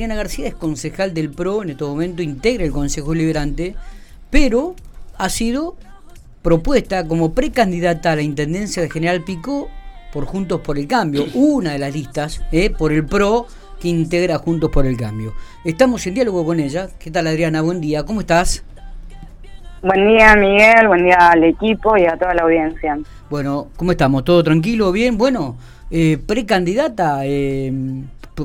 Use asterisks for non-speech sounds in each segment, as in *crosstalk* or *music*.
Adriana García es concejal del PRO, en este momento integra el Consejo Liberante, pero ha sido propuesta como precandidata a la Intendencia de General Pico por Juntos por el Cambio, *clears throat* una de las listas eh, por el PRO que integra Juntos por el Cambio. Estamos en diálogo con ella. ¿Qué tal Adriana? Buen día, ¿cómo estás? Buen día Miguel, buen día al equipo y a toda la audiencia. Bueno, ¿cómo estamos? ¿Todo tranquilo? ¿Bien? Bueno, eh, precandidata eh,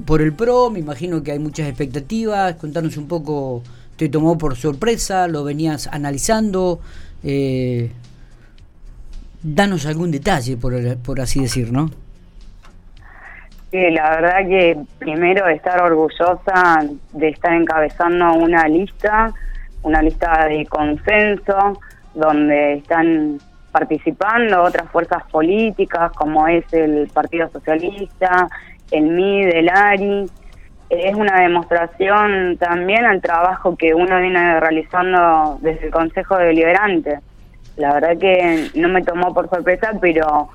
por el PRO, me imagino que hay muchas expectativas. Contanos un poco, te tomó por sorpresa, lo venías analizando. Eh, danos algún detalle, por, por así decir, ¿no? Sí, la verdad que primero estar orgullosa de estar encabezando una lista, una lista de consenso, donde están participando otras fuerzas políticas como es el Partido Socialista, el MID, el ARI. Es una demostración también al trabajo que uno viene realizando desde el Consejo Deliberante. La verdad que no me tomó por sorpresa, pero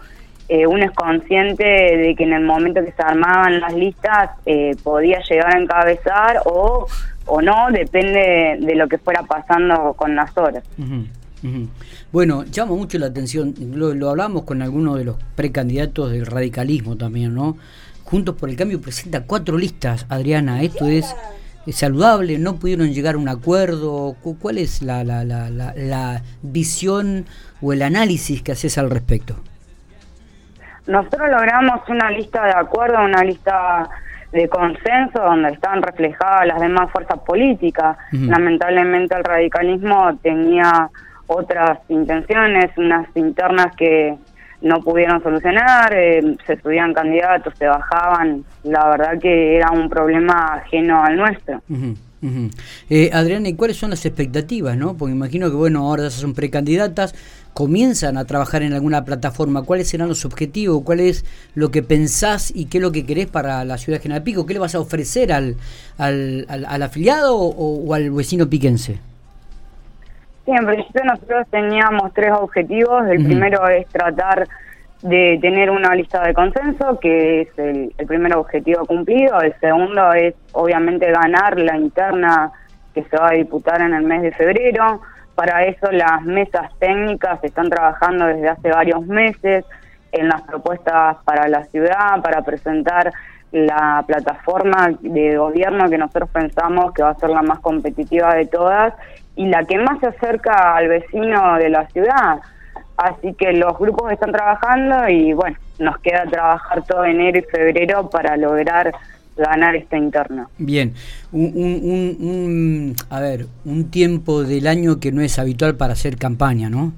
eh, uno es consciente de que en el momento que se armaban las listas eh, podía llegar a encabezar o, o no, depende de lo que fuera pasando con las horas. Bueno, llama mucho la atención, lo, lo hablamos con algunos de los precandidatos del radicalismo también, ¿no? Juntos por el Cambio presenta cuatro listas, Adriana, esto es, saludable, no pudieron llegar a un acuerdo, ¿cuál es la, la, la, la, visión o el análisis que haces al respecto? Nosotros logramos una lista de acuerdo, una lista de consenso donde están reflejadas las demás fuerzas políticas. Lamentablemente el radicalismo tenía otras intenciones, unas internas que no pudieron solucionar, eh, se subían candidatos, se bajaban, la verdad que era un problema ajeno al nuestro. Eh, Adriana, ¿y cuáles son las expectativas? no Porque imagino que, bueno, ahora son precandidatas, comienzan a trabajar en alguna plataforma. ¿Cuáles serán los objetivos? ¿Cuál es lo que pensás y qué es lo que querés para la ciudad de General Pico? ¿Qué le vas a ofrecer al, al, al, afiliado o al vecino piquense? Sí, en principio nosotros teníamos tres objetivos. El primero es tratar de tener una lista de consenso, que es el, primer objetivo cumplido. El segundo es, obviamente, ganar la interna que se va a disputar en el mes de febrero. Para eso las mesas técnicas están trabajando desde hace varios meses en las propuestas para la ciudad, para presentar la plataforma de gobierno que nosotros pensamos que va a ser la más competitiva de todas y la que más se acerca al vecino de la ciudad. Así que los grupos están trabajando y bueno, nos queda trabajar todo enero y febrero para lograr ganar esta interna. Bien, un, a ver, un tiempo del año que no es habitual para hacer campaña, ¿no?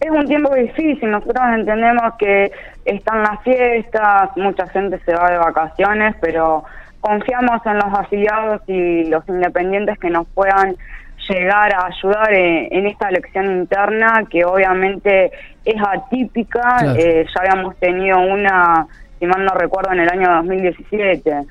Es un tiempo difícil, nosotros entendemos que están las fiestas, mucha gente se va de vacaciones, pero confiamos en los afiliados y los independientes que nos puedan llegar a ayudar en, esta elección interna que obviamente es atípica. Eh, ya habíamos tenido una, si mal no recuerdo, en el año 2017,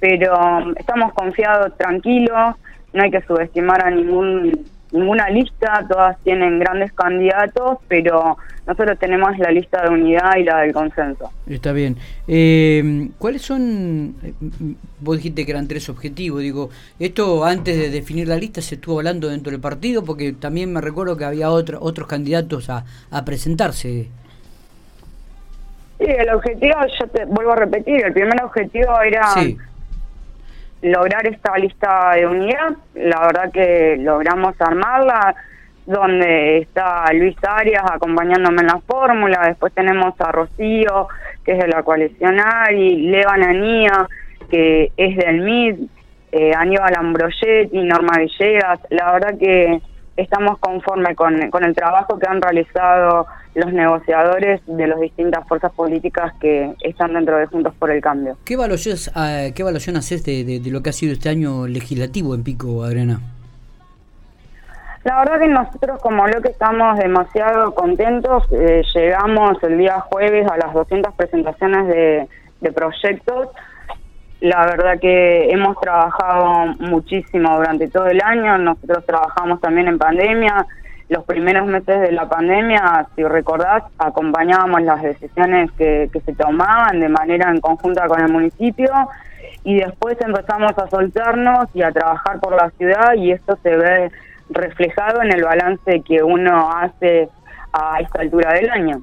pero estamos confiados, tranquilos, no hay que subestimar a ningún ninguna lista, todas tienen grandes candidatos, pero nosotros tenemos la lista de unidad y la del consenso. Está bien. Eh, ¿Cuáles son, eh, vos dijiste que eran tres objetivos, digo, esto antes de definir la lista se estuvo hablando dentro del partido, porque también me recuerdo que había otro, otros candidatos a, a presentarse. Sí, el objetivo, yo te vuelvo a repetir, el primer objetivo era lograr esta lista de unidad. La verdad que logramos armarla, donde está Luis Arias acompañándome en la fórmula, después tenemos a Rocío, que es de la coalición ARI, Leva Nanía, que es del MID, eh, Aníbal Ambrogetti, Norma Villegas. La verdad que estamos conformes con, con el trabajo que han realizado los negociadores de las distintas fuerzas políticas que están dentro de Juntos por el Cambio. ¿Qué evaluación, uh, qué evaluación haces de, de, lo que ha sido este año legislativo en Pico, Adriana? La verdad que nosotros como que estamos demasiado contentos. Eh, llegamos el día jueves a las 200 presentaciones de, de proyectos. La verdad que hemos trabajado muchísimo durante todo el año. Nosotros trabajamos también en pandemia los primeros meses de la pandemia, si recordás, acompañábamos las decisiones que, se tomaban de manera en conjunta con el municipio y después empezamos a soltarnos y a trabajar por la ciudad y esto se ve reflejado en el balance que uno hace a esta altura del año.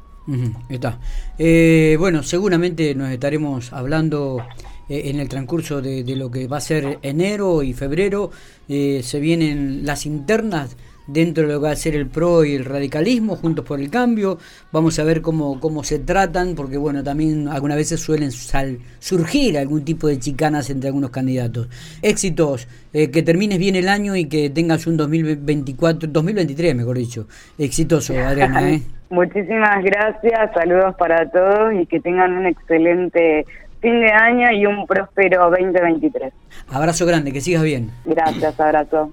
está. Eh, bueno, seguramente nos estaremos hablando eh, en el transcurso de, lo que va a ser enero y febrero. Eh, se vienen las internas dentro de lo que va a ser el PRO y el radicalismo, juntos por el cambio. Vamos a ver cómo, cómo se tratan, porque bueno, también algunas veces suelen surgir algún tipo de chicanas entre algunos candidatos. Éxitos, eh, que termines bien el año y que tengas un 2024, 2023 mejor dicho. Exitoso, *laughs* Adriana. ¿eh? Muchísimas gracias, saludos para todos y que tengan un excelente fin de año y un próspero 2023. Abrazo grande, que sigas bien. Gracias, abrazo.